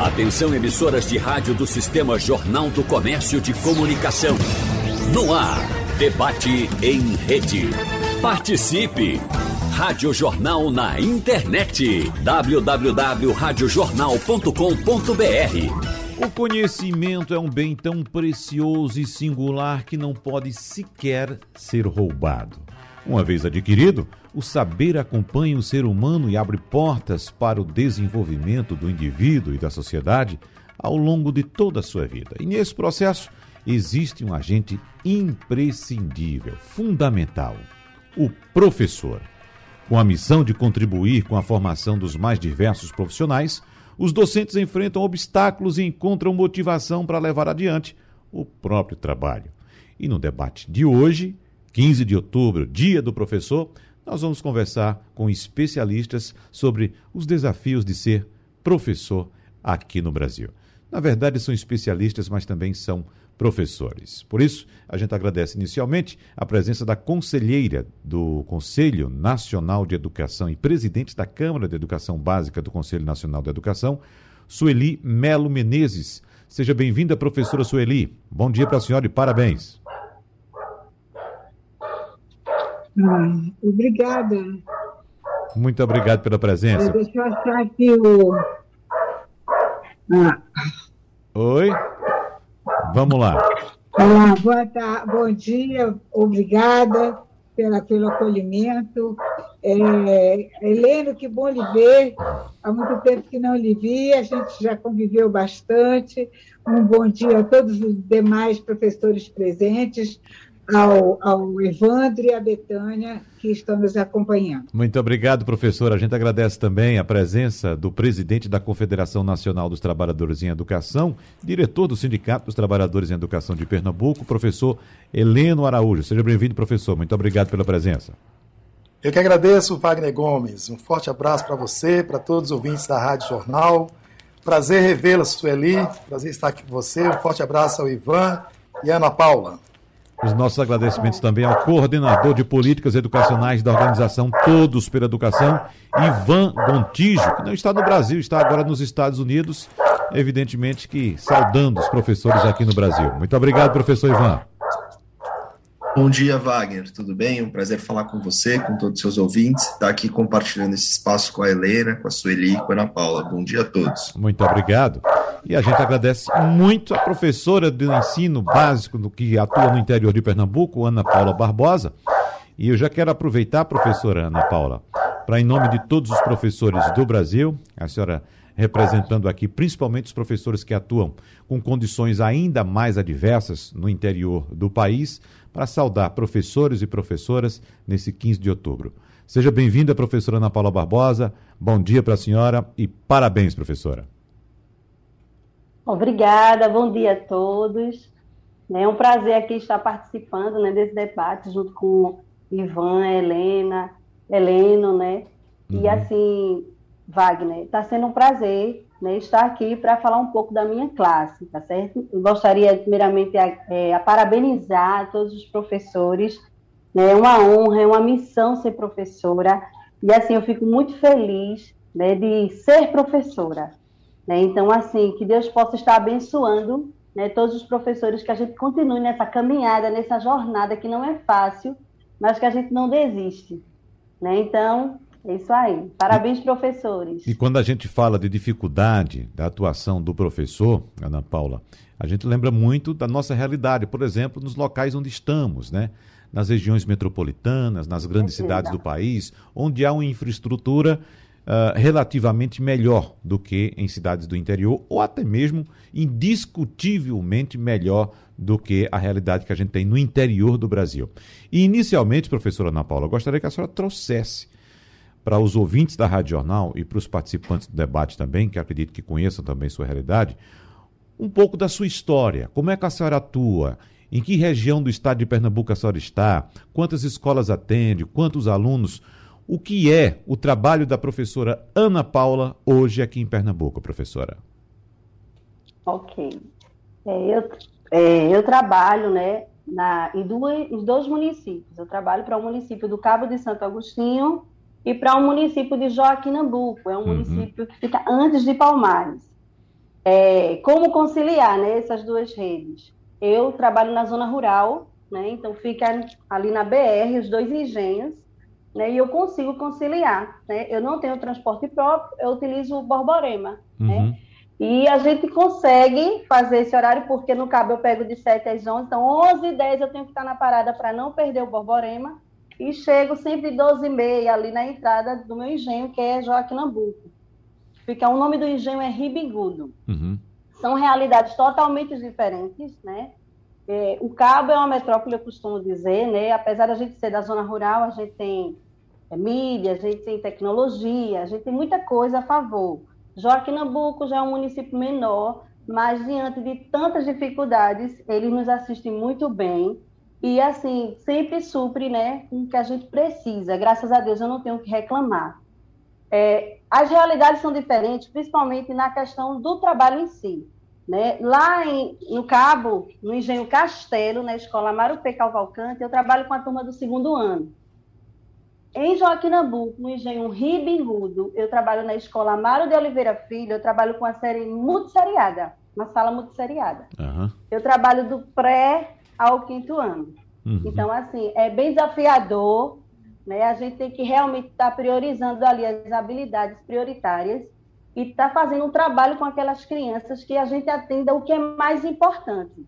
Atenção emissoras de rádio do Sistema Jornal do Comércio de Comunicação. No ar, debate em rede. Participe! Rádio Jornal na internet. www.radiojornal.com.br O conhecimento é um bem tão precioso e singular que não pode sequer ser roubado. Uma vez adquirido, o saber acompanha o ser humano e abre portas para o desenvolvimento do indivíduo e da sociedade ao longo de toda a sua vida. E nesse processo existe um agente imprescindível, fundamental: o professor. Com a missão de contribuir com a formação dos mais diversos profissionais, os docentes enfrentam obstáculos e encontram motivação para levar adiante o próprio trabalho. E no debate de hoje, 15 de outubro, Dia do Professor, nós vamos conversar com especialistas sobre os desafios de ser professor aqui no Brasil. Na verdade, são especialistas, mas também são professores. Por isso, a gente agradece inicialmente a presença da conselheira do Conselho Nacional de Educação e presidente da Câmara de Educação Básica do Conselho Nacional de Educação, Sueli Melo Menezes. Seja bem-vinda, professora Sueli. Bom dia para a senhora e parabéns. Ah, obrigada. Muito obrigado pela presença. Deixa eu achar aqui o. Ah. Oi? Vamos lá. Olá, boa tarde, bom dia, obrigada pela, pelo acolhimento. É, Heleno, que bom lhe ver. Há muito tempo que não lhe vi, a gente já conviveu bastante. Um bom dia a todos os demais professores presentes ao, ao Evandro e à Betânia, que estão nos acompanhando. Muito obrigado, professor. A gente agradece também a presença do presidente da Confederação Nacional dos Trabalhadores em Educação, diretor do Sindicato dos Trabalhadores em Educação de Pernambuco, professor Heleno Araújo. Seja bem-vindo, professor. Muito obrigado pela presença. Eu que agradeço, Wagner Gomes. Um forte abraço para você, para todos os ouvintes da Rádio Jornal. Prazer revê-la, Sueli. Prazer estar aqui com você. Um forte abraço ao Ivan e Ana Paula. Os nossos agradecimentos também ao coordenador de políticas educacionais da organização Todos pela Educação, Ivan Gontijo, que não está no Brasil, está agora nos Estados Unidos, evidentemente que saudando os professores aqui no Brasil. Muito obrigado, professor Ivan. Bom dia, Wagner. Tudo bem? Um prazer falar com você, com todos os seus ouvintes. Estar aqui compartilhando esse espaço com a Helena, com a Sueli e com a Ana Paula. Bom dia a todos. Muito obrigado. E a gente agradece muito a professora do ensino básico do que atua no interior de Pernambuco, Ana Paula Barbosa. E eu já quero aproveitar, professora Ana Paula, para, em nome de todos os professores do Brasil, a senhora representando aqui principalmente os professores que atuam com condições ainda mais adversas no interior do país, para saudar professores e professoras nesse 15 de outubro. Seja bem-vinda, professora Ana Paula Barbosa. Bom dia para a senhora e parabéns, professora. Obrigada, bom dia a todos. É um prazer aqui estar participando né, desse debate junto com Ivan, Helena, Heleno, né? Uhum. E assim, Wagner, está sendo um prazer né, estar aqui para falar um pouco da minha classe, tá certo? Eu gostaria, primeiramente, a, é, a parabenizar todos os professores. Né, é uma honra, é uma missão ser professora. E, assim, eu fico muito feliz né, de ser professora. Né? Então, assim, que Deus possa estar abençoando né, todos os professores, que a gente continue nessa caminhada, nessa jornada que não é fácil, mas que a gente não desiste. Né? Então, isso aí. Parabéns, professores. E quando a gente fala de dificuldade da atuação do professor, Ana Paula, a gente lembra muito da nossa realidade, por exemplo, nos locais onde estamos, né? Nas regiões metropolitanas, nas grandes é cidades do país, onde há uma infraestrutura uh, relativamente melhor do que em cidades do interior, ou até mesmo indiscutivelmente melhor do que a realidade que a gente tem no interior do Brasil. E inicialmente, professora Ana Paula, eu gostaria que a senhora trouxesse para os ouvintes da Rádio Jornal e para os participantes do debate também, que acredito que conheçam também sua realidade, um pouco da sua história. Como é que a senhora atua? Em que região do estado de Pernambuco a senhora está? Quantas escolas atende? Quantos alunos? O que é o trabalho da professora Ana Paula hoje aqui em Pernambuco, professora? Ok. É, eu, é, eu trabalho né, na, em, duas, em dois municípios. Eu trabalho para o município do Cabo de Santo Agostinho e para o município de Joaquim Nambuco. É um uhum. município que fica antes de Palmares. É, como conciliar né, essas duas redes? Eu trabalho na zona rural, né, então fica ali na BR, os dois engenhos, né, e eu consigo conciliar. Né? Eu não tenho transporte próprio, eu utilizo o Borborema. Né? Uhum. Né? E a gente consegue fazer esse horário, porque no cabo eu pego de 7 às 11, então 11 e 10 eu tenho que estar na parada para não perder o Borborema, e chego sempre 12 e meia ali na entrada do meu engenho, que é Joaquim Nambuco. Fica, o nome do engenho é Ribigudo. Uhum. São realidades totalmente diferentes, né? É, o Cabo é uma metrópole, eu costumo dizer, né? Apesar da gente ser da zona rural, a gente tem é, mídia, a gente tem tecnologia, a gente tem muita coisa a favor. Joaquim Nabuco já é um município menor, mas diante de tantas dificuldades, eles nos assistem muito bem e, assim, sempre supre né, o que a gente precisa. Graças a Deus, eu não tenho o que reclamar. É, as realidades são diferentes, principalmente na questão do trabalho em si. Né? Lá em, no Cabo, no Engenho Castelo, na escola Marupé Calvalcante, eu trabalho com a turma do segundo ano. Em Joaquim Nabuco, no Engenho Ribingudo, eu trabalho na escola Amaro de Oliveira Filho, eu trabalho com a série multisseriada, uma sala multisseriada. Uhum. Eu trabalho do pré ao quinto ano. Uhum. Então, assim, é bem desafiador, né? A gente tem que realmente estar tá priorizando ali as habilidades prioritárias e estar tá fazendo um trabalho com aquelas crianças que a gente atenda o que é mais importante,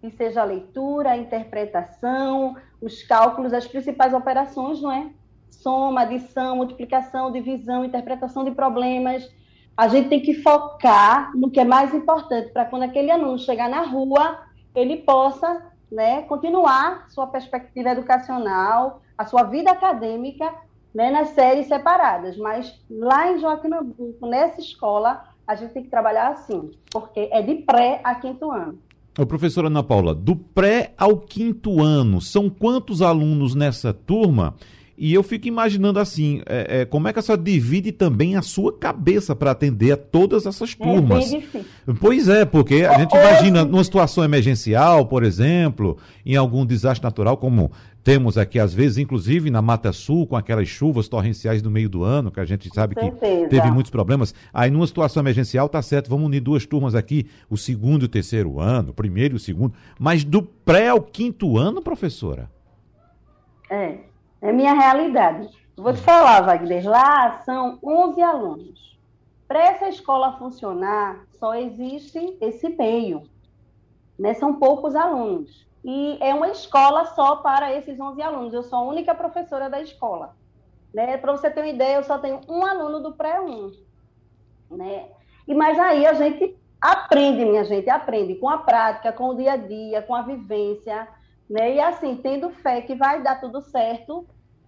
que seja a leitura, a interpretação, os cálculos, as principais operações, não é? soma, adição, multiplicação, divisão, interpretação de problemas. A gente tem que focar no que é mais importante para quando aquele aluno chegar na rua, ele possa né, continuar sua perspectiva educacional, a sua vida acadêmica né, nas séries separadas. Mas lá em Joaquim Nabuco, nessa escola, a gente tem que trabalhar assim, porque é de pré a quinto ano. Ô, professora Ana Paula, do pré ao quinto ano, são quantos alunos nessa turma? E eu fico imaginando assim, é, é, como é que a senhora divide também a sua cabeça para atender a todas essas é turmas? É pois é, porque a gente imagina numa situação emergencial, por exemplo, em algum desastre natural, como temos aqui às vezes, inclusive na Mata Sul, com aquelas chuvas torrenciais no meio do ano, que a gente sabe que teve muitos problemas. Aí numa situação emergencial, tá certo, vamos unir duas turmas aqui, o segundo e o terceiro ano, o primeiro e o segundo. Mas do pré ao quinto ano, professora? É. É minha realidade. Vou te falar, Wagner, lá são 11 alunos. Para essa escola funcionar, só existe esse meio. Né? São poucos alunos. E é uma escola só para esses 11 alunos. Eu sou a única professora da escola. Né? Para você ter uma ideia, eu só tenho um aluno do pré-1. Né? E mas aí a gente aprende, minha gente, aprende com a prática, com o dia a dia, com a vivência, né? E assim, tendo fé que vai dar tudo certo,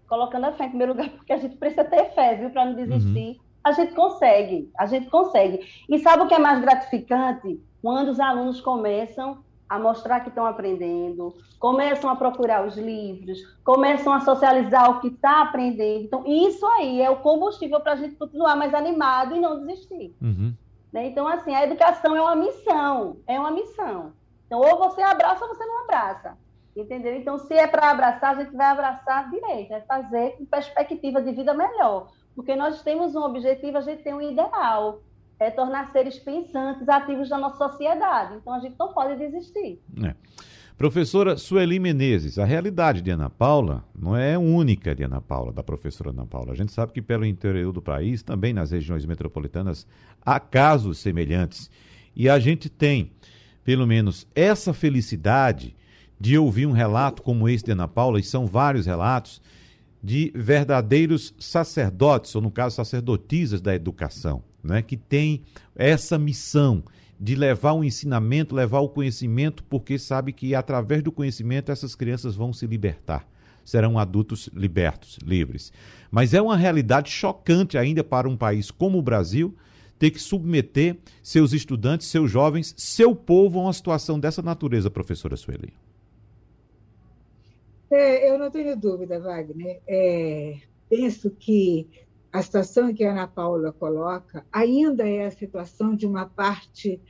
colocando a fé em primeiro lugar, porque a gente precisa ter fé, viu, para não desistir. Uhum. A gente consegue, a gente consegue. E sabe o que é mais gratificante? Quando os alunos começam a mostrar que estão aprendendo, começam a procurar os livros, começam a socializar o que está aprendendo. Então, isso aí é o combustível para a gente continuar mais animado e não desistir. Uhum. Né? Então, assim, a educação é uma missão, é uma missão. Então, ou você abraça ou você não abraça. Entendeu? Então, se é para abraçar, a gente vai abraçar direito, é fazer com perspectiva de vida melhor. Porque nós temos um objetivo, a gente tem um ideal, é tornar seres pensantes, ativos da nossa sociedade. Então, a gente não pode desistir. É. Professora Sueli Menezes, a realidade de Ana Paula não é única de Ana Paula, da professora Ana Paula. A gente sabe que pelo interior do país, também nas regiões metropolitanas, há casos semelhantes. E a gente tem, pelo menos, essa felicidade de ouvir um relato como esse de Ana Paula, e são vários relatos, de verdadeiros sacerdotes, ou no caso, sacerdotisas da educação, né, que têm essa missão de levar o ensinamento, levar o conhecimento, porque sabe que através do conhecimento essas crianças vão se libertar. Serão adultos libertos, livres. Mas é uma realidade chocante ainda para um país como o Brasil ter que submeter seus estudantes, seus jovens, seu povo a uma situação dessa natureza, professora Sueli. É, eu não tenho dúvida, Wagner. É, penso que a situação que a Ana Paula coloca ainda é a situação de uma parte,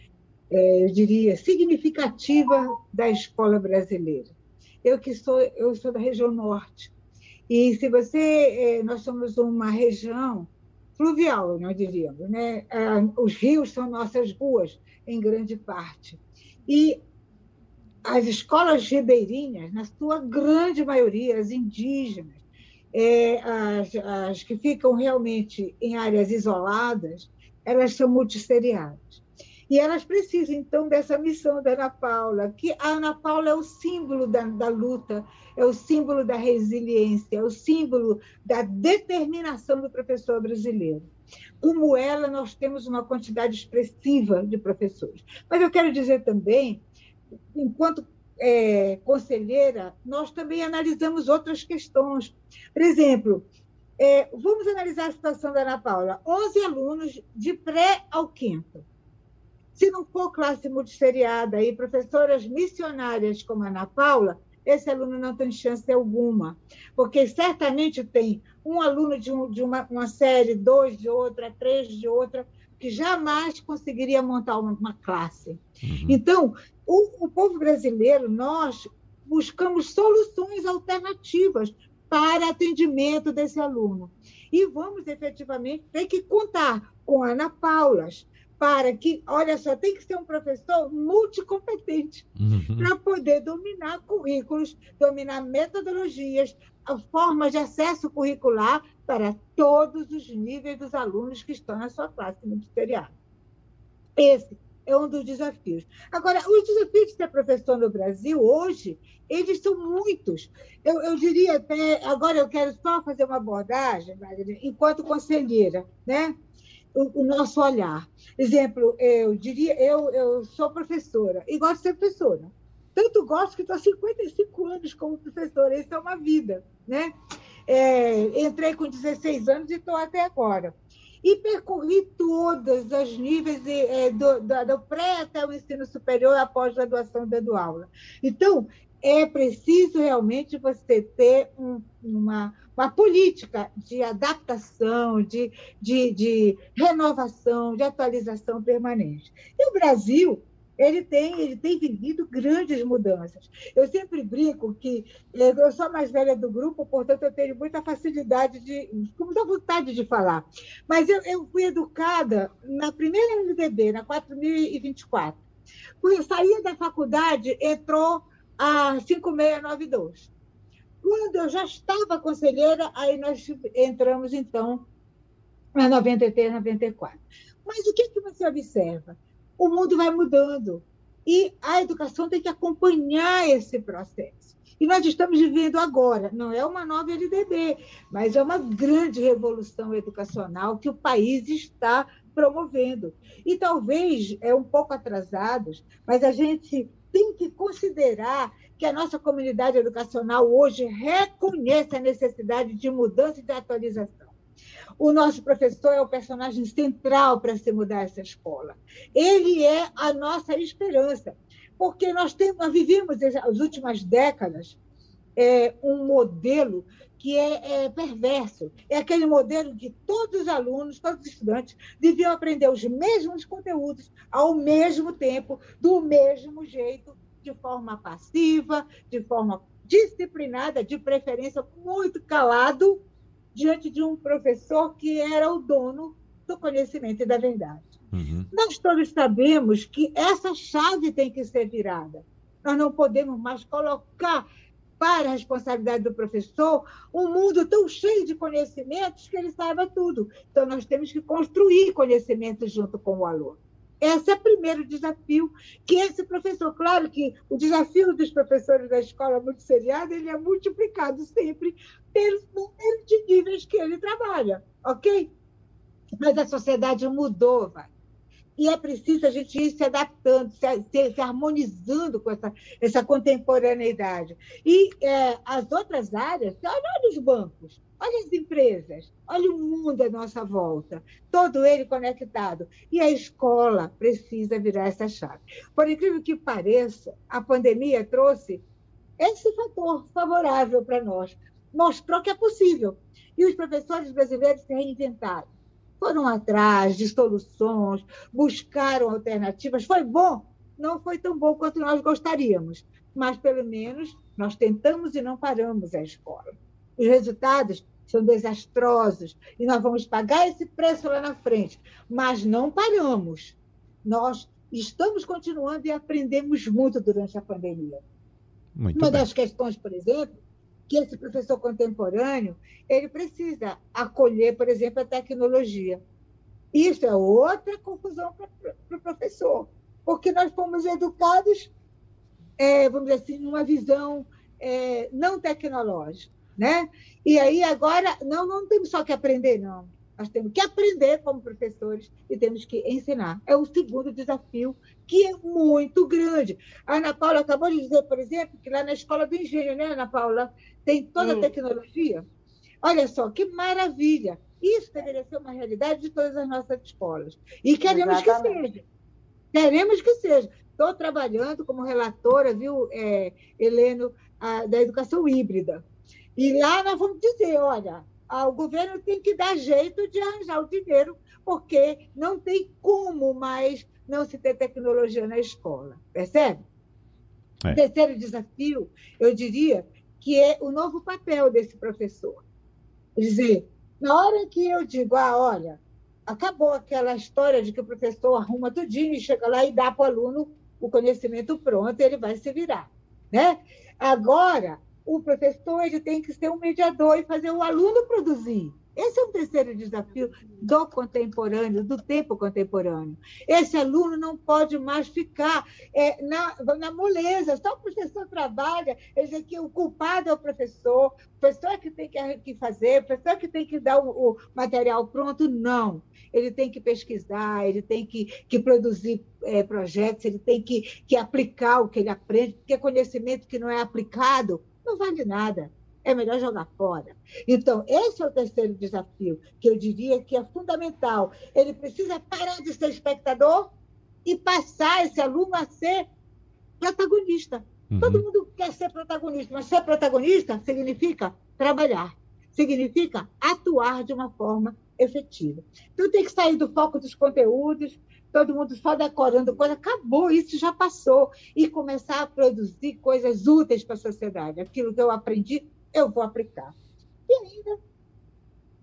é, eu diria, significativa da escola brasileira. Eu que sou, eu sou da região norte. E se você, é, nós somos uma região fluvial, nós diríamos. Né? Ah, os rios são nossas ruas, em grande parte. E as escolas ribeirinhas, na sua grande maioria, as indígenas, é, as, as, que ficam realmente em áreas isoladas, elas são multisseriadas. E elas precisam, então, dessa missão da Ana Paula, que a Ana Paula é o símbolo da, da luta, é o símbolo da resiliência, é o símbolo da determinação do professor brasileiro. Como ela, nós temos uma quantidade expressiva de professores. Mas eu quero dizer também, enquanto é, conselheira, nós também analisamos outras questões. Por exemplo, é, vamos analisar a situação da Ana Paula. 11 alunos de pré ao quinto. Se não for classe multisseriada e professoras missionárias como a Ana Paula, esse aluno não tem chance alguma, porque certamente tem um aluno de, um, de uma, uma, série, dois de outra, três de outra, que jamais conseguiria montar uma, classe. Uhum. Então, o, o povo brasileiro, nós buscamos soluções alternativas para atendimento desse aluno. E vamos efetivamente ter que contar com Ana Paulas, para que, olha só, tem que ser um professor multicompetente uhum. para poder dominar currículos, dominar metodologias, formas de acesso curricular para todos os níveis dos alunos que estão na sua classe ministerial. Esse é um dos desafios. Agora, os desafios de ser professor no Brasil hoje, eles são muitos. Eu, eu diria até, agora eu quero só fazer uma abordagem, enquanto conselheira, né? o, o, nosso olhar. Exemplo, eu diria, eu, eu sou professora e gosto de ser professora. Tanto gosto que estou há 55 anos como professora, isso é uma vida. Né? É, entrei com 16 anos e estou até agora. E percorri todos os níveis é, do, do, do pré até o ensino superior, após graduação dando aula. Então, é preciso realmente você ter um, uma, uma política de adaptação, de, de, de renovação, de atualização permanente. E o Brasil ele tem, ele tem vivido grandes mudanças. Eu sempre brinco que eh, eu sou a mais velha do grupo, portanto, eu tenho muita facilidade de, muita vontade de falar. Mas eu, eu fui educada na primeira LDB, na 4024. Fui, saía da faculdade, entrou a 5692. Quando eu já estava conselheira, aí nós entramos, então, na 93, 94. Mas o que, que você observa? O mundo vai mudando e a educação tem que acompanhar esse processo. E nós estamos vivendo agora, não é uma nova LDB, mas é uma grande revolução educacional que o país está promovendo. E talvez é um pouco atrasados, mas a gente tem que considerar que a nossa comunidade educacional hoje reconhece a necessidade de mudança e de atualização. O nosso professor é o personagem central para se mudar essa escola. Ele é a nossa esperança, porque nós, temos, nós vivemos as últimas décadas é, um modelo que é, é, perverso. É aquele modelo que todos os alunos, todos os estudantes deviam aprender os mesmos conteúdos ao mesmo tempo, do mesmo jeito, de forma passiva, de forma disciplinada, de preferência muito calado, diante de um professor que era o dono do conhecimento e da verdade. Uhum. Nós todos sabemos que essa chave tem que ser virada. Nós não podemos mais colocar para a responsabilidade do professor um mundo tão cheio de conhecimentos que ele saiba tudo. Então, nós temos que construir conhecimento junto com o aluno. Esse é o primeiro desafio que esse professor, claro que o desafio dos professores da escola multisseriada, ele é multiplicado sempre pelo número de níveis que ele trabalha, ok? Mas a sociedade mudou, vai. E é preciso a gente ir se adaptando, se, se, se harmonizando com essa, essa contemporaneidade. E é, as outras áreas, olha, os bancos, olha as empresas, olha o mundo à nossa volta, todo ele conectado. E a escola precisa virar essa chave. Por incrível que pareça, a pandemia trouxe esse fator favorável para nós, mostrou que é possível. E os professores brasileiros se reinventaram foram atrás de soluções, buscaram alternativas. Foi bom? Não foi tão bom quanto nós gostaríamos, mas pelo menos nós tentamos e não paramos a escola. Os resultados são desastrosos, e nós vamos pagar esse preço lá na frente. Mas não paramos. Nós estamos continuando e aprendemos muito durante a pandemia. Muito Uma bem. das questões, por exemplo, que esse professor contemporâneo ele precisa acolher, por exemplo, a tecnologia. Isso é outra confusão para o professor, porque nós fomos educados, é, vamos dizer assim, numa visão é, não tecnológica. Né? E aí, agora, não, não temos só que aprender, não. Nós temos que aprender como professores e temos que ensinar. É o segundo desafio, que é muito grande. A Ana Paula acabou de dizer, por exemplo, que lá na Escola do Engenho, né, Ana Paula, tem toda a tecnologia. Olha só, que maravilha! Isso deveria ser uma realidade de todas as nossas escolas. E queremos Exatamente. que seja. Queremos que seja. Estou trabalhando como relatora, viu, é, Heleno, a, da educação híbrida. E lá nós vamos dizer, olha, o governo tem que dar jeito de arranjar o dinheiro, porque não tem como mais não se ter tecnologia na escola, percebe? É. O terceiro desafio, eu diria, que é o novo papel desse professor. Quer dizer, na hora que eu digo, ah, olha, acabou aquela história de que o professor arruma tudinho e chega lá e dá para o aluno o conhecimento pronto, ele vai se virar. Né? Agora, o professor ele tem que ser um mediador e fazer o aluno produzir. Esse é o terceiro desafio do contemporâneo, do tempo contemporâneo. Esse aluno não pode mais ficar é, na, na moleza, só o professor trabalha, ele diz que o culpado é o professor, o professor é que tem que, que fazer, o professor é que tem que dar o, o, material pronto. Não. Ele tem que pesquisar, ele tem que, que produzir é, projetos, ele tem que, que aplicar o que ele aprende, porque conhecimento que não é aplicado não vale nada. É melhor jogar fora. Então, esse é o terceiro desafio, que eu diria que é fundamental. Ele precisa parar de ser espectador e passar esse aluno a ser protagonista. Uhum. Todo mundo quer ser protagonista, mas ser protagonista significa trabalhar, significa atuar de uma forma efetiva. Então, tem que sair do foco dos conteúdos, todo mundo só decorando coisa, acabou, isso já passou. E começar a produzir coisas úteis para a sociedade. Aquilo que eu aprendi, eu vou aplicar. E ainda,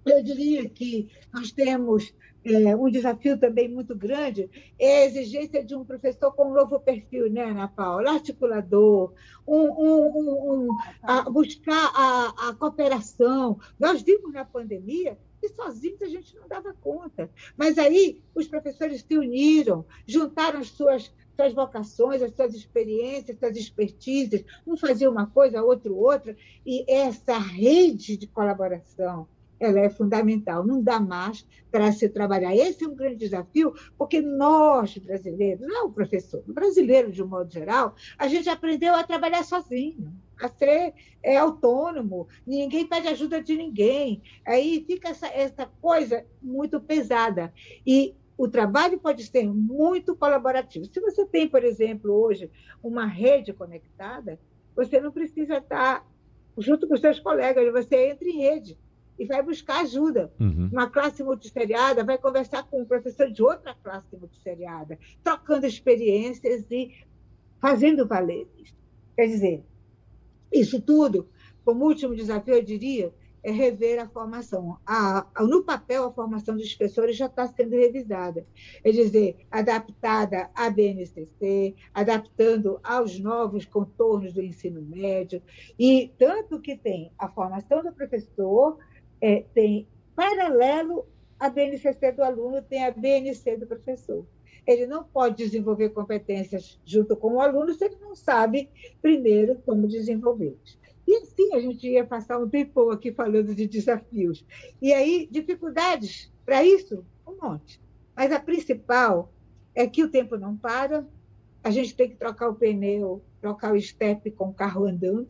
eu diria que nós temos é, um desafio também muito grande, é a exigência de um professor com um novo perfil, né, Ana Paula? Articulador, um, um, um, a buscar a, a cooperação. Nós vimos na pandemia e sozinhos a gente não dava conta. Mas aí os professores se uniram, juntaram as suas, suas vocações, as suas experiências, as suas expertises, um fazia uma coisa, outro outra, e essa rede de colaboração, ela é fundamental, não dá mais para se trabalhar. Esse é um grande desafio, porque nós, brasileiros, não o professor, o brasileiro, de um modo geral, a gente aprendeu a trabalhar sozinho, a ser é, autônomo, ninguém pede ajuda de ninguém. Aí fica essa, essa coisa muito pesada. E o trabalho pode ser muito colaborativo. Se você tem, por exemplo, hoje, uma rede conectada, você não precisa estar junto com seus colegas, você entra em rede e vai buscar ajuda. Uhum. Uma classe multisseriada vai conversar com um professor de outra classe multisseriada, trocando experiências e fazendo valer. Quer dizer, isso tudo, como último desafio, eu diria, é rever a formação. A, a, no papel, a formação dos professores já está sendo revisada. É dizer, adaptada à BNCC, adaptando aos novos contornos do ensino médio. E tanto que tem a formação do professor, é, tem paralelo à BNCC do aluno, tem a BNC do professor. Ele não pode desenvolver competências junto com o aluno se ele não sabe, primeiro, como desenvolvê-las. E assim a gente ia passar um tempo aqui falando de desafios. E aí, dificuldades para isso, um monte. Mas a principal é que o tempo não para, a gente tem que trocar o pneu, trocar o step com o carro andando,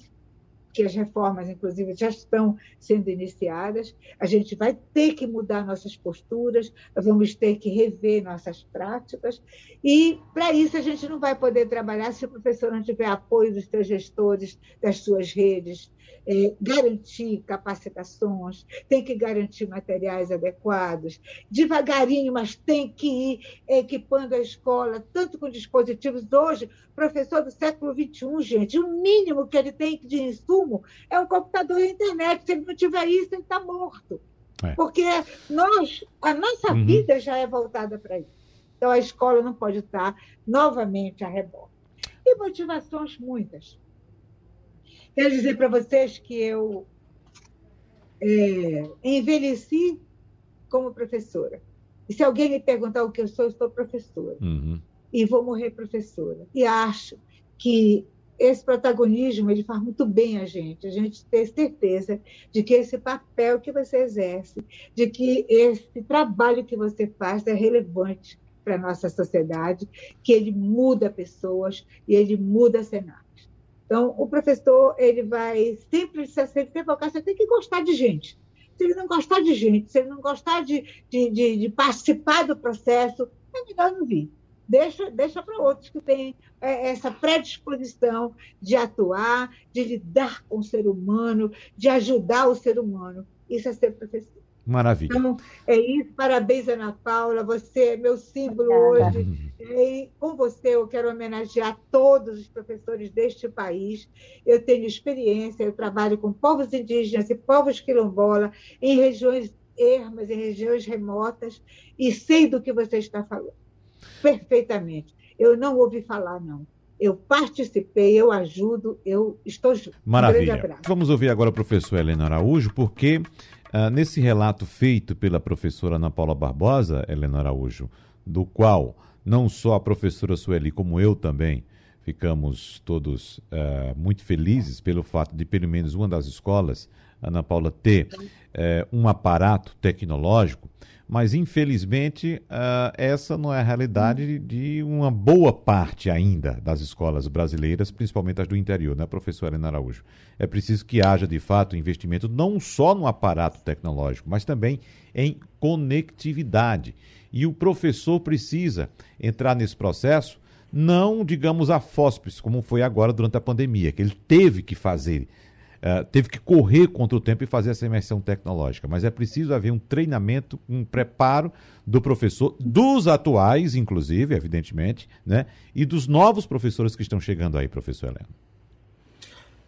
que as reformas, inclusive, já estão sendo iniciadas. A gente vai ter que mudar nossas posturas, vamos ter que rever nossas práticas, e para isso a gente não vai poder trabalhar se o professor não tiver apoio dos seus gestores, das suas redes, é, garantir capacitações, tem que garantir materiais adequados, devagarinho, mas tem que ir equipando a escola, tanto com dispositivos. Hoje, professor do século XXI, gente, o mínimo que ele tem de insumo consumo é um computador e a internet. Se ele não tiver isso, ele está morto. É. Porque nós, a nossa uhum. vida já é voltada para isso. Então, a escola não pode estar novamente a rebote. E motivações muitas. Quero dizer para vocês que eu é, envelheci como professora. E se alguém me perguntar o que eu sou, eu sou professora. Uhum. E vou morrer professora. E acho que esse protagonismo ele faz muito bem a gente, a gente ter certeza de que esse papel que você exerce, de que esse trabalho que você faz é relevante para a nossa sociedade, que ele muda pessoas e ele muda cenários. Então, o professor ele vai sempre se sempre focar, você tem que gostar de gente. Se ele não gostar de gente, se ele não gostar de, de, de, de participar do processo, é melhor não vir deixa, deixa para outros que têm é, essa predisposição de atuar, de lidar com o ser humano, de ajudar o ser humano. Isso é ser professor. Maravilha. Então, é isso. Parabéns, Ana Paula. Você é meu símbolo Obrigada. hoje. E com você eu quero homenagear todos os professores deste país. Eu tenho experiência, eu trabalho com povos indígenas e povos quilombola em regiões ermas, em regiões remotas, e sei do que você está falando perfeitamente. Eu não ouvi falar, não. Eu participei, eu ajudo, eu estou junto. Maravilha. Um Vamos ouvir agora a professora Helena Araújo, porque uh, nesse relato feito pela professora Ana Paula Barbosa, Helena Araújo, do qual não só a professora Sueli, como eu também, ficamos todos uh, muito felizes pelo fato de, pelo menos, uma das escolas, Ana Paula, ter uh, um aparato tecnológico mas infelizmente uh, essa não é a realidade de uma boa parte ainda das escolas brasileiras, principalmente as do interior, né, professor Helena Araújo? É preciso que haja de fato investimento não só no aparato tecnológico, mas também em conectividade. E o professor precisa entrar nesse processo, não, digamos, a fóspedes, como foi agora durante a pandemia, que ele teve que fazer Uh, teve que correr contra o tempo e fazer essa imersão tecnológica. Mas é preciso haver um treinamento, um preparo do professor, dos atuais, inclusive, evidentemente, né? E dos novos professores que estão chegando aí, professor Helena.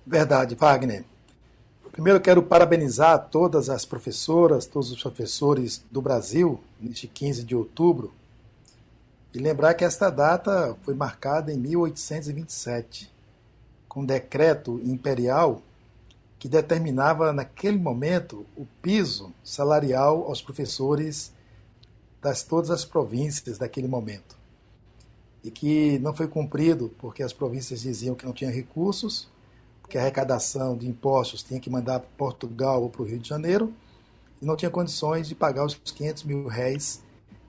Verdade, Wagner. Primeiro, quero parabenizar todas as professoras, todos os professores do Brasil, neste 15 de outubro, e lembrar que esta data foi marcada em 1827, com decreto imperial que determinava naquele momento o piso salarial aos professores das todas as províncias daquele momento. E que não foi cumprido porque as províncias diziam que não tinham recursos, que a arrecadação de impostos tinha que mandar para Portugal ou para o Rio de Janeiro, e não tinha condições de pagar os 500 mil réis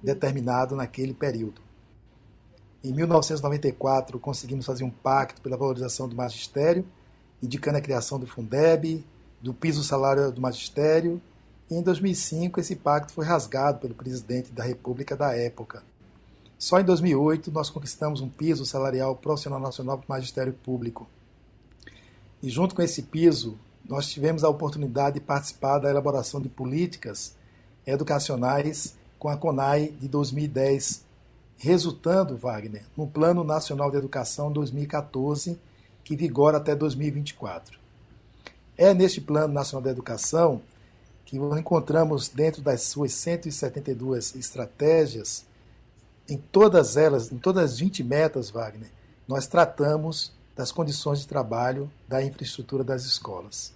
determinado naquele período. Em 1994, conseguimos fazer um pacto pela valorização do magistério, indicando a criação do Fundeb, do piso salário do magistério, e em 2005 esse pacto foi rasgado pelo presidente da República da época. Só em 2008 nós conquistamos um piso salarial profissional nacional para o magistério público. E junto com esse piso, nós tivemos a oportunidade de participar da elaboração de políticas educacionais com a CONAI de 2010, resultando, Wagner, no Plano Nacional de Educação 2014, que vigora até 2024. É neste Plano Nacional da Educação que encontramos dentro das suas 172 estratégias, em todas elas, em todas as 20 metas, Wagner, nós tratamos das condições de trabalho da infraestrutura das escolas.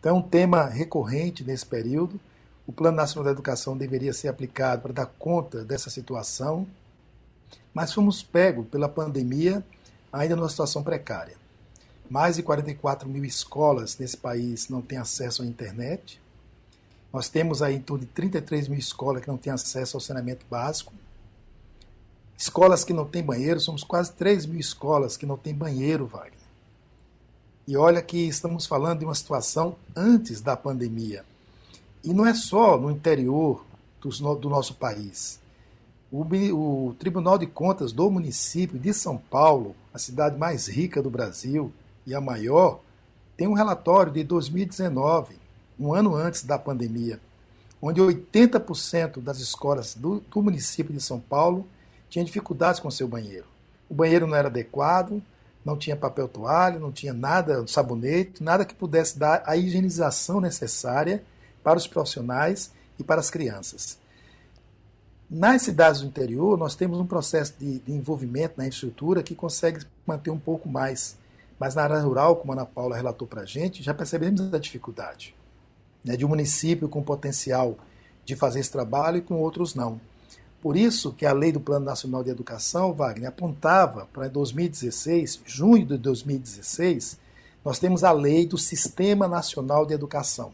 Então, é um tema recorrente nesse período. O Plano Nacional da Educação deveria ser aplicado para dar conta dessa situação, mas fomos pegos pela pandemia ainda numa situação precária. Mais de 44 mil escolas nesse país não têm acesso à internet. Nós temos aí em torno de 33 mil escolas que não têm acesso ao saneamento básico. Escolas que não têm banheiro, somos quase 3 mil escolas que não têm banheiro, Wagner. E olha que estamos falando de uma situação antes da pandemia. E não é só no interior do, nosso país. O, o Tribunal de Contas do município de São Paulo, a cidade mais rica do Brasil, e a maior, tem um relatório de 2019, um ano antes da pandemia, onde 80% das escolas do, do município de São Paulo tinham dificuldades com seu banheiro. O banheiro não era adequado, não tinha papel toalha, não tinha nada, sabonete, nada que pudesse dar a higienização necessária para os profissionais e para as crianças. Nas cidades do interior, nós temos um processo de, de envolvimento na infraestrutura que consegue manter um pouco mais. Mas na área rural, como a Ana Paula relatou para a gente, já percebemos a dificuldade né, de um município com potencial de fazer esse trabalho e com outros não. Por isso que a lei do Plano Nacional de Educação, Wagner, apontava para 2016, junho de 2016, nós temos a lei do Sistema Nacional de Educação.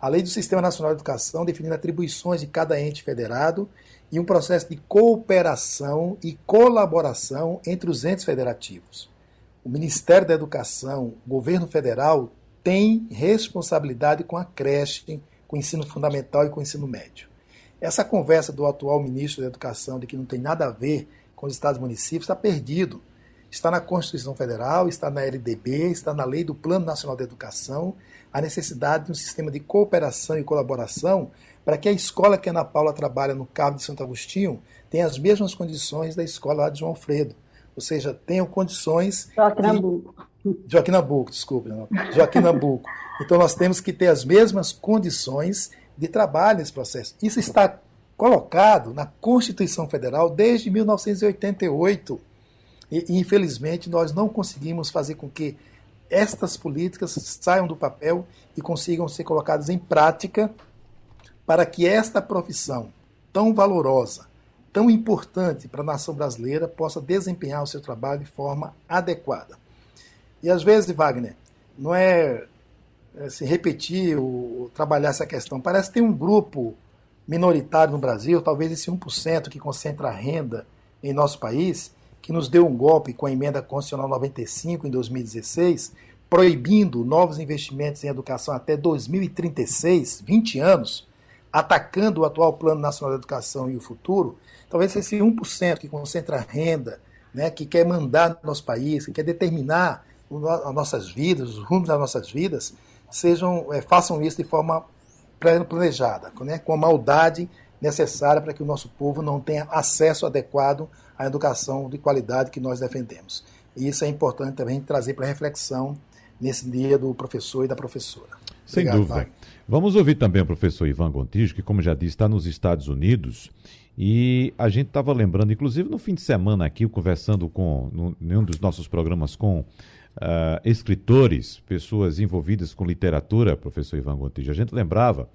A lei do Sistema Nacional de Educação definindo atribuições de cada ente federado e um processo de cooperação e colaboração entre os entes federativos. O Ministério da Educação, o governo federal, tem responsabilidade com a creche, com o ensino fundamental e com o ensino médio. Essa conversa do atual ministro da Educação de que não tem nada a ver com os estados e municípios está perdido. Está na Constituição Federal, está na LDB, está na Lei do Plano Nacional de Educação, a necessidade de um sistema de cooperação e colaboração para que a escola que a Ana Paula trabalha no Cabo de Santo Agostinho tenha as mesmas condições da escola lá de João Alfredo. Ou seja, tenham condições. Joaquim Nabuco. Joaquim Nabuco, desculpe. Não. Joaquim Nabuco. Então nós temos que ter as mesmas condições de trabalho nesse processo. Isso está colocado na Constituição Federal desde 1988. E, e infelizmente nós não conseguimos fazer com que estas políticas saiam do papel e consigam ser colocadas em prática para que esta profissão tão valorosa, tão importante para a nação brasileira, possa desempenhar o seu trabalho de forma adequada. E às vezes, Wagner, não é, é se repetir ou trabalhar essa questão. Parece que tem um grupo minoritário no Brasil, talvez esse 1% que concentra a renda em nosso país, que nos deu um golpe com a emenda constitucional 95 em 2016, proibindo novos investimentos em educação até 2036, 20 anos, atacando o atual Plano Nacional de Educação e o futuro, talvez esse 1% que concentra renda, né, que quer mandar no nosso país, que quer determinar as nossas vidas, os rumos das nossas vidas, sejam, é, façam isso de forma planejada, né, com a maldade necessária para que o nosso povo não tenha acesso adequado à educação de qualidade que nós defendemos. E isso é importante também trazer para reflexão nesse dia do professor e da professora. Sem Obrigado, dúvida. Pai. Vamos ouvir também o professor Ivan Gontijo, que, como já disse, está nos Estados Unidos. E a gente estava lembrando, inclusive no fim de semana aqui, conversando com, no, em um dos nossos programas com uh, escritores, pessoas envolvidas com literatura, professor Ivan Gontijo, a gente lembrava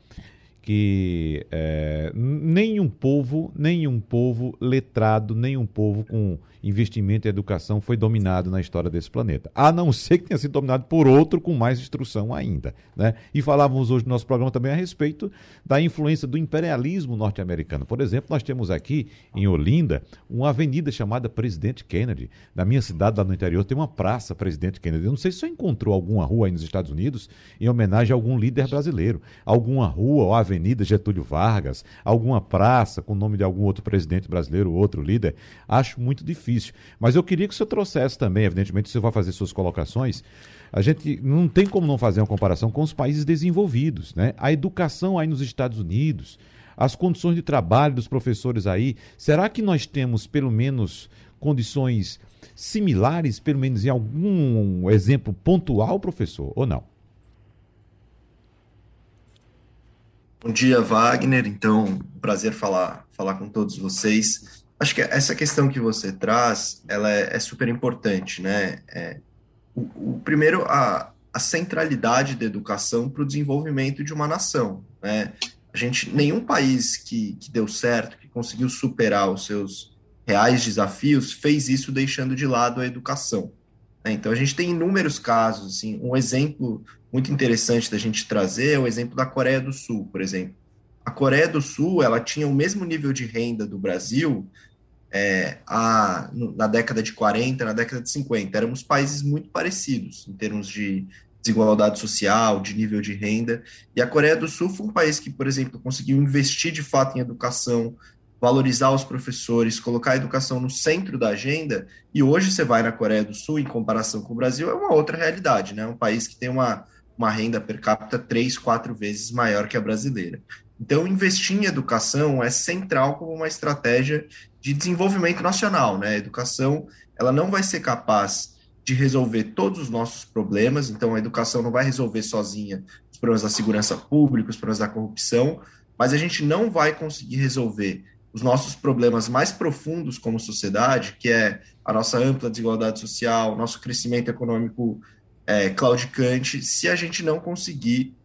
que é, nenhum povo, nenhum povo letrado, nenhum povo com investimento em educação foi dominado na história desse planeta. A não ser que tenha sido dominado por outro com mais instrução ainda. Né? E falávamos hoje no nosso programa também a respeito da influência do imperialismo norte-americano. Por exemplo, nós temos aqui em Olinda uma avenida chamada Presidente Kennedy. Na minha cidade, lá no interior, tem uma praça Presidente Kennedy. Eu não sei se você encontrou alguma rua aí nos Estados Unidos em homenagem a algum líder brasileiro. Alguma rua ou avenida Getúlio Vargas, alguma praça com o nome de algum outro presidente brasileiro ou outro líder. Acho muito difícil difícil. Mas eu queria que o senhor trouxesse também, evidentemente, você vai fazer suas colocações. A gente não tem como não fazer uma comparação com os países desenvolvidos, né? A educação aí nos Estados Unidos, as condições de trabalho dos professores aí, será que nós temos pelo menos condições similares, pelo menos em algum exemplo pontual, professor, ou não? Bom dia, Wagner. Então, prazer falar, falar com todos vocês. Acho que essa questão que você traz, ela é, é super importante, né? É, o, o, primeiro, a, a centralidade da educação para o desenvolvimento de uma nação, né? A gente, nenhum país que, que deu certo, que conseguiu superar os seus reais desafios, fez isso deixando de lado a educação. Né? Então, a gente tem inúmeros casos, assim, um exemplo muito interessante da gente trazer é o exemplo da Coreia do Sul, por exemplo. A Coreia do Sul, ela tinha o mesmo nível de renda do Brasil, é, a, na década de 40, na década de 50. Éramos países muito parecidos em termos de desigualdade social, de nível de renda. E a Coreia do Sul foi um país que, por exemplo, conseguiu investir de fato em educação, valorizar os professores, colocar a educação no centro da agenda. E hoje você vai na Coreia do Sul, em comparação com o Brasil, é uma outra realidade, né? Um país que tem uma, uma renda per capita três, quatro vezes maior que a brasileira. Então, investir em educação é central como uma estratégia de desenvolvimento nacional, né? A educação, ela não vai ser capaz de resolver todos os nossos problemas, então a educação não vai resolver sozinha os problemas da segurança pública, os problemas da corrupção, mas a gente não vai conseguir resolver os nossos problemas mais profundos como sociedade, que é a nossa ampla desigualdade social, nosso crescimento econômico é, claudicante, se a gente não conseguir,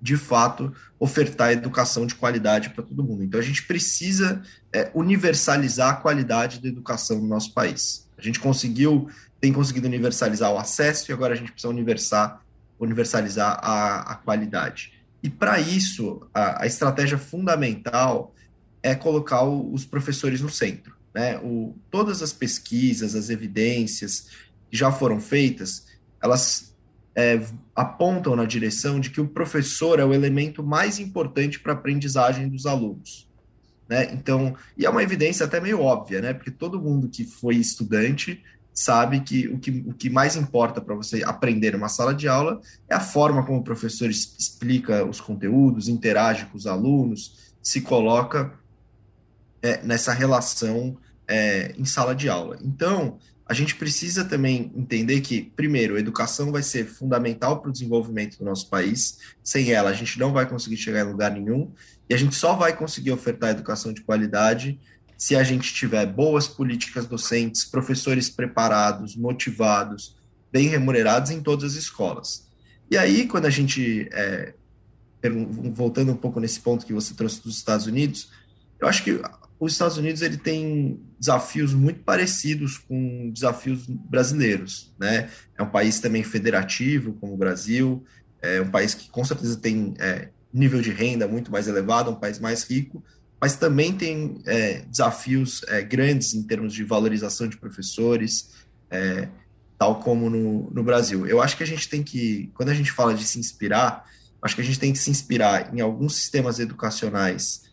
de fato, ofertar educação de qualidade para todo mundo. Então, a gente precisa é, universalizar a qualidade da educação no nosso país. A gente conseguiu, tem conseguido universalizar o acesso e agora a gente precisa universar, universalizar a, a qualidade. E para isso, a, a, estratégia fundamental é colocar o, os professores no centro. Né? O, todas as pesquisas, as evidências que já foram feitas, elas é, apontam na direção de que o professor é o elemento mais importante para a aprendizagem dos alunos. Né? Então, e é uma evidência até meio óbvia, né? Porque todo mundo que foi estudante sabe que o que, o que mais importa para você aprender uma sala de aula é a forma como o professor explica os conteúdos, interage com os alunos, se coloca é, nessa relação é, em sala de aula. Então, a gente precisa também entender que, primeiro, a educação vai ser fundamental para o desenvolvimento do nosso país. Sem ela, a gente não vai conseguir chegar em lugar nenhum. E a gente só vai conseguir ofertar educação de qualidade se a gente tiver boas políticas docentes, professores preparados, motivados, bem remunerados em todas as escolas. E aí, quando a gente, é, voltando um pouco nesse ponto que você trouxe dos Estados Unidos, eu acho que os Estados Unidos ele tem desafios muito parecidos com desafios brasileiros, né? É um país também federativo, como o Brasil, é um país que com certeza tem é, nível de renda muito mais elevado, um país mais rico, mas também tem é, desafios é, grandes em termos de valorização de professores, é, tal como no, no Brasil. Eu acho que a gente tem que, quando a gente fala de se inspirar, acho que a gente tem que se inspirar em alguns sistemas educacionais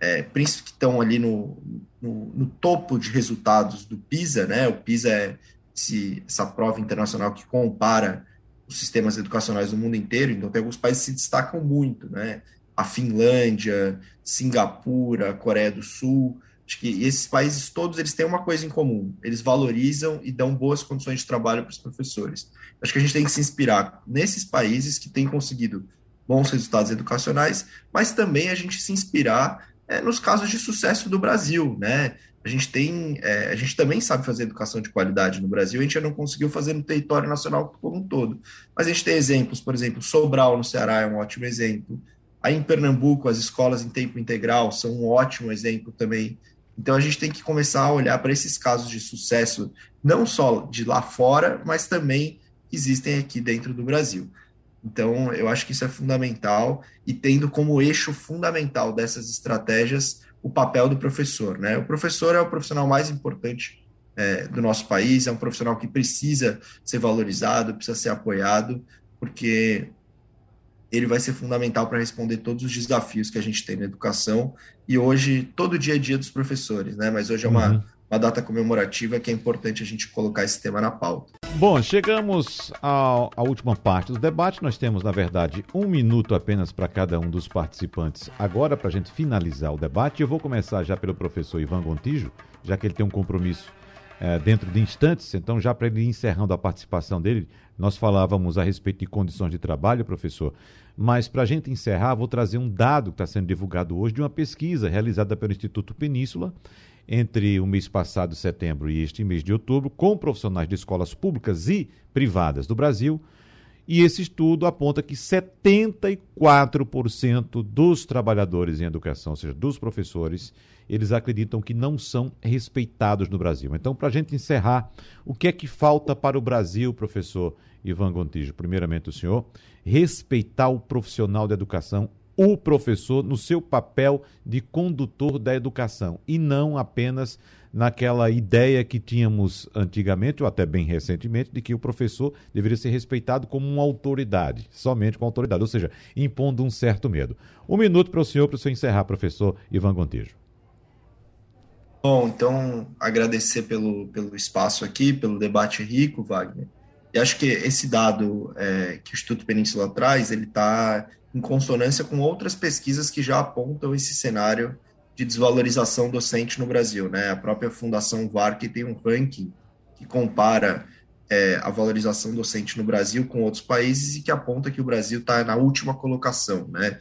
é, que estão ali no, no, no, topo de resultados do PISA, né? O PISA é esse, essa prova internacional que compara os sistemas educacionais do mundo inteiro, então tem alguns países que se destacam muito, né? A Finlândia, Singapura, Coreia do Sul, acho que esses países todos eles têm uma coisa em comum, eles valorizam e dão boas condições de trabalho para os professores. Acho que a gente tem que se inspirar nesses países que têm conseguido bons resultados educacionais, mas também a gente se inspirar é, nos casos de sucesso do Brasil, né? A gente tem, é, a gente também sabe fazer educação de qualidade no Brasil, a gente não conseguiu fazer no território nacional como um todo. Mas a gente tem exemplos, por exemplo, Sobral no Ceará é um ótimo exemplo. Aí em Pernambuco, as escolas em tempo integral são um ótimo exemplo também. Então a gente tem que começar a olhar para esses casos de sucesso, não só de lá fora, mas também existem aqui dentro do Brasil. Então, eu acho que isso é fundamental e tendo como eixo fundamental dessas estratégias o papel do professor. Né? O professor é o profissional mais importante é, do nosso país, é um profissional que precisa ser valorizado, precisa ser apoiado, porque ele vai ser fundamental para responder todos os desafios que a gente tem na educação. E hoje, todo dia é dia dos professores, né? Mas hoje é uma, uhum. Uma data comemorativa que é importante a gente colocar esse tema na pauta. Bom, chegamos à, última parte do debate. Nós temos, na verdade, um minuto apenas para cada um dos participantes. Agora, para a gente finalizar o debate, eu vou começar já pelo professor Ivan Gontijo, já que ele tem um compromisso é, dentro de instantes. Então, já para ele encerrando a participação dele, nós falávamos a respeito de condições de trabalho, professor. Mas, para a gente encerrar, vou trazer um dado que está sendo divulgado hoje de uma pesquisa realizada pelo Instituto Península entre o mês passado, setembro, e este mês de outubro, com profissionais de escolas públicas e privadas do Brasil. E esse estudo aponta que 74% dos trabalhadores em educação, ou seja, dos professores, eles acreditam que não são respeitados no Brasil. Então, para a gente encerrar, o que é que falta para o Brasil, professor Ivan Gontijo? Primeiramente, o senhor, respeitar o profissional da educação o professor no seu papel de condutor da educação e não apenas naquela ideia que tínhamos antigamente, ou até bem recentemente, de que o professor deveria ser respeitado como uma autoridade, somente com autoridade, ou seja, impondo um certo medo. Um minuto para o senhor, para o senhor encerrar, professor Ivan Gontijo. Bom, então agradecer pelo, pelo espaço aqui, pelo debate rico, Wagner. E acho que esse dado é, que o Instituto Península traz, ele está em consonância com outras pesquisas que já apontam esse cenário de desvalorização docente no Brasil. Né? A própria Fundação VAR que tem um ranking que compara é, a valorização docente no Brasil com outros países e que aponta que o Brasil está na última colocação, né?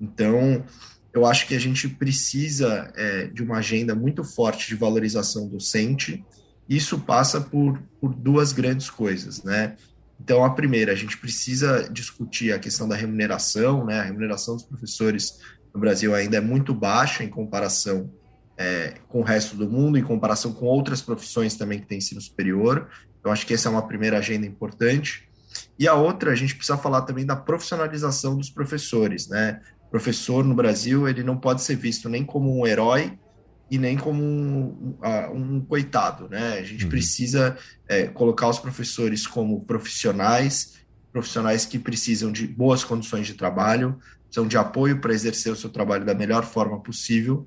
Então, eu acho que a gente precisa é, de uma agenda muito forte de valorização docente. Isso passa por, por duas grandes coisas, né? Então, a primeira, a gente precisa discutir a questão da remuneração, né? A remuneração dos professores no Brasil ainda é muito baixa em comparação é, com o resto do mundo, em comparação com outras profissões também que têm ensino superior. Eu acho que essa é uma primeira agenda importante. E a outra, a gente precisa falar também da profissionalização dos professores, né? O professor no Brasil, ele não pode ser visto nem como um herói e nem como um, um, coitado, né? A gente uhum. precisa é, colocar os professores como profissionais, profissionais que precisam de boas condições de trabalho, precisam de apoio para exercer o seu trabalho da melhor forma possível,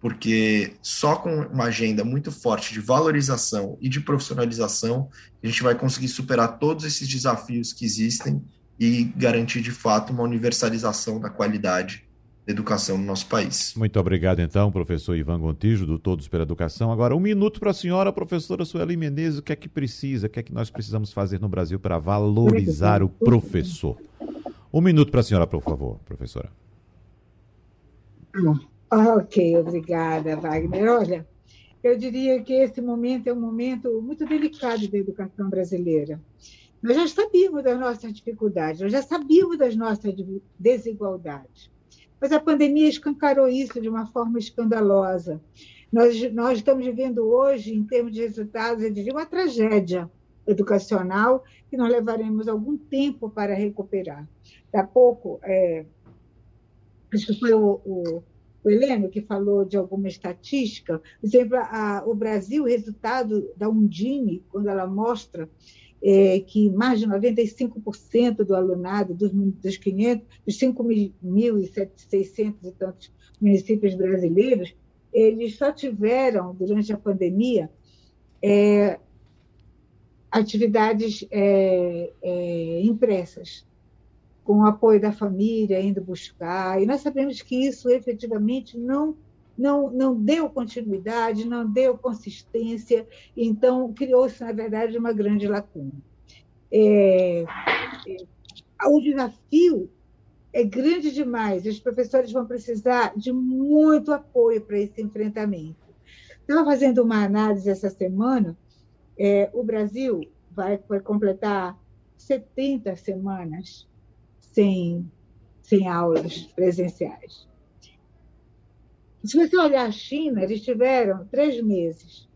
porque só com uma agenda muito forte de valorização e de profissionalização a gente vai conseguir superar todos esses desafios que existem e garantir de fato uma universalização da qualidade da educação no nosso país. Muito obrigado, então, professor Ivan Gontijo, do Todos pela Educação. Agora, um minuto para a senhora, professora Sueli Menezes, o que é que precisa, o que é que nós precisamos fazer no Brasil para valorizar o professor? Um minuto para a senhora, por favor, professora. Ah, ok, obrigada, Wagner. Olha, eu diria que esse momento é um momento muito delicado da educação brasileira. Nós já sabíamos das nossas dificuldades, nós já sabíamos das nossas desigualdades. Mas a pandemia escancarou isso de uma forma escandalosa. Nós, nós estamos vivendo hoje, em termos de resultados, eu diria uma tragédia educacional que nós levaremos algum tempo para recuperar. Há pouco, é, acho que foi o, o, o, Heleno que falou de alguma estatística, por exemplo, a, o Brasil, o resultado da Undime, quando ela mostra é, que mais de 95% do alunado dos, dos 500, dos 5.600 e tantos municípios brasileiros, eles só tiveram, durante a pandemia, é, atividades é, é, impressas com o apoio da família, indo buscar. E nós sabemos que isso efetivamente não não, não deu continuidade, não deu consistência, então criou-se, na verdade, uma grande lacuna. É, é, o desafio é grande demais, os professores vão precisar de muito apoio para esse enfrentamento. Estava fazendo uma análise essa semana, é, o Brasil vai, vai completar 70 semanas sem, sem aulas presenciais. Se você olhar a China, eles tiveram três meses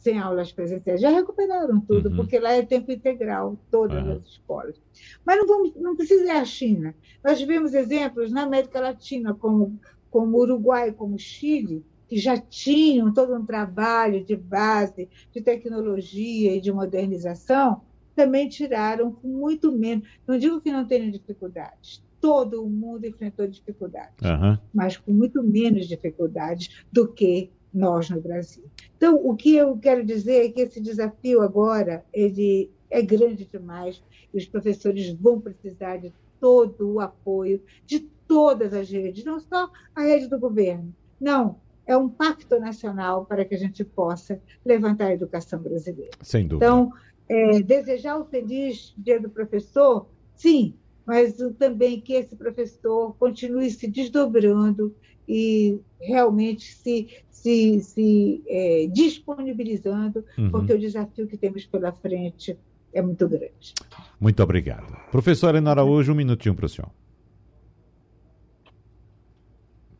sem aulas presenciais. Já recuperaram tudo, uhum. porque lá é tempo integral, todas uhum. as escolas. Mas não, vamos, não precisa ir à China. Nós tivemos exemplos na América Latina, como, como Uruguai, como Chile, que já tinham todo um trabalho de base, de tecnologia e de modernização, também tiraram com muito menos. Não digo que não tenham dificuldades, todo mundo enfrentou dificuldades, uhum. mas com muito menos dificuldades do que nós no Brasil. Então, o que eu quero dizer é que esse desafio agora ele é grande demais e os professores vão precisar de todo o apoio de todas as redes, não só a rede do governo. Não, é um pacto nacional para que a gente possa levantar a educação brasileira. Sem dúvida. Então, é, desejar o feliz dia do professor, sim, mas também que esse professor continue se desdobrando e realmente se, se, se é, disponibilizando, uhum. porque o desafio que temos pela frente é muito grande. Muito obrigado. Professora Ana Araújo, um minutinho para o senhor.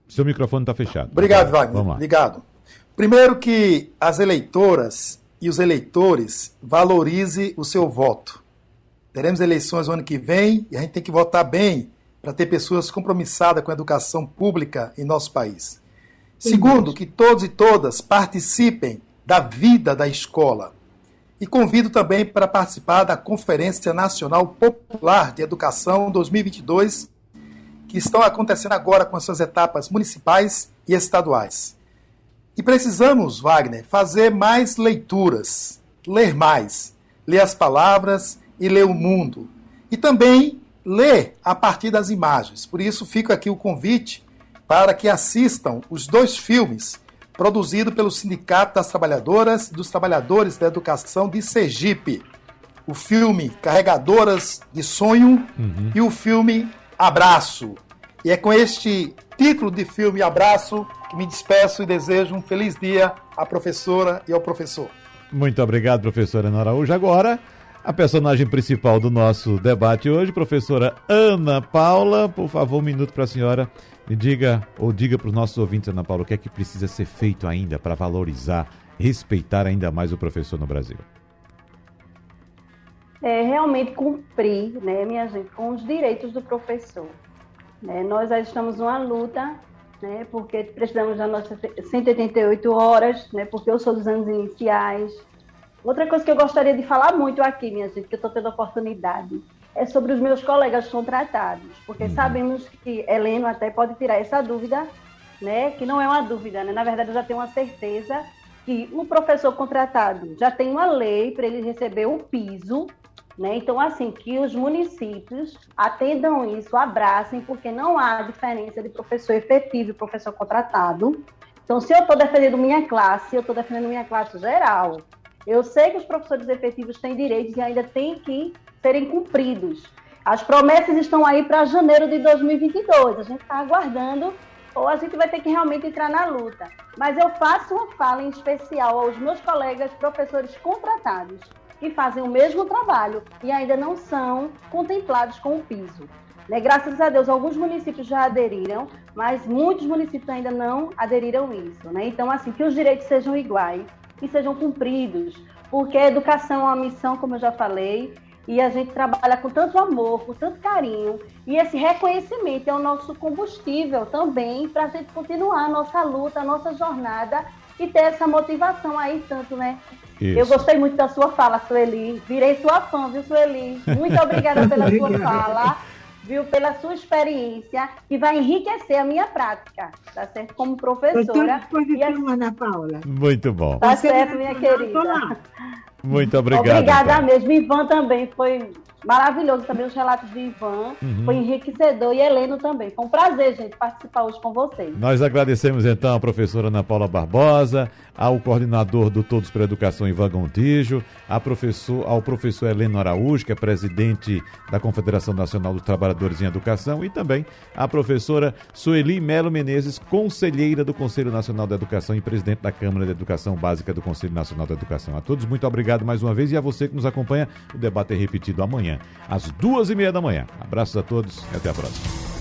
Seu microfone está fechado. Obrigado, Wagner. Vamos lá. Obrigado. Primeiro que as eleitoras e os eleitores valorize o seu voto. Teremos eleições no ano que vem e a gente tem que votar bem para ter pessoas compromissadas com a educação pública em nosso país. Segundo, que todos e todas participem da vida da escola. E convido também para participar da Conferência Nacional Popular de Educação 2022 que estão acontecendo agora com as suas etapas municipais e estaduais. E precisamos, Wagner, fazer mais leituras, ler mais, ler as palavras e ler o mundo. E também ler a partir das imagens. Por isso, fica aqui o convite para que assistam os dois filmes produzidos pelo Sindicato das Trabalhadoras e dos Trabalhadores da Educação de Sergipe. o filme Carregadoras de Sonho uhum. e o filme Abraço. E é com este título de filme Abraço que me despeço e desejo um feliz dia à professora e ao professor. Muito obrigado, professora Ana Araújo. Agora, a personagem principal do nosso debate hoje, professora Ana Paula. Por favor, um minuto para a senhora. E diga, ou diga para os nossos ouvintes, Ana Paula, o que é que precisa ser feito ainda para valorizar, respeitar ainda mais o professor no Brasil é, realmente cumprir, né, minha gente, com os direitos do professor. Né? Nós já estamos numa luta, né, porque precisamos das nossas 188 horas, né, porque eu sou dos anos iniciais. Outra coisa que eu gostaria de falar muito aqui, minha gente, que eu estou tendo oportunidade, é sobre os meus colegas contratados, porque uhum. sabemos que Heleno até pode tirar essa dúvida, né, que não é uma dúvida, né? na verdade eu já tenho uma certeza que o professor contratado já tem uma lei para ele receber o piso, né? Então, assim, que os municípios atendam isso, abracem, porque não há diferença de professor efetivo e professor contratado. Então, se eu estou defendendo minha classe, eu estou defendendo minha classe geral. Eu sei que os professores efetivos têm direitos e ainda têm que serem cumpridos. As promessas estão aí para janeiro de 2022. A gente está aguardando ou a gente vai ter que realmente entrar na luta. Mas eu faço uma fala em especial aos meus colegas professores contratados que fazem o mesmo trabalho e ainda não são contemplados com o piso. Né? Graças a Deus, alguns municípios já aderiram, mas muitos municípios ainda não aderiram isso. Né? Então, assim, que os direitos sejam iguais e sejam cumpridos, porque a educação é uma missão, como eu já falei, e a gente trabalha com tanto amor, com tanto carinho, e esse reconhecimento é o nosso combustível também para a gente continuar a nossa luta, a nossa jornada e ter essa motivação aí, tanto, né, isso. Eu gostei muito da sua fala, Sueli. Virei sua fã, viu, Sueli? Muito obrigada pela sua fala, viu, pela sua experiência, que vai enriquecer a minha prática, tá certo? Como professora. E a... Ana Paula. Muito bom. Tá certo, minha querida. Muito obrigado. Obrigada então. mesmo. Ivan também foi maravilhoso também os relatos de Ivan. Uhum. Foi enriquecedor e Heleno também. Foi um prazer, gente, participar hoje com vocês. Nós agradecemos então a professora Ana Paula Barbosa, ao coordenador do Todos para a Educação, Ivan Gontijo, professor, ao professor Heleno Araújo, que é presidente da Confederação Nacional dos Trabalhadores em Educação, e também a professora Sueli Melo Menezes, conselheira do Conselho Nacional da Educação e presidente da Câmara de Educação Básica do Conselho Nacional da Educação. A todos, muito obrigado mais uma vez e a você que nos acompanha. O debate é repetido amanhã, às duas e meia da manhã. Abraços a todos e até a próxima.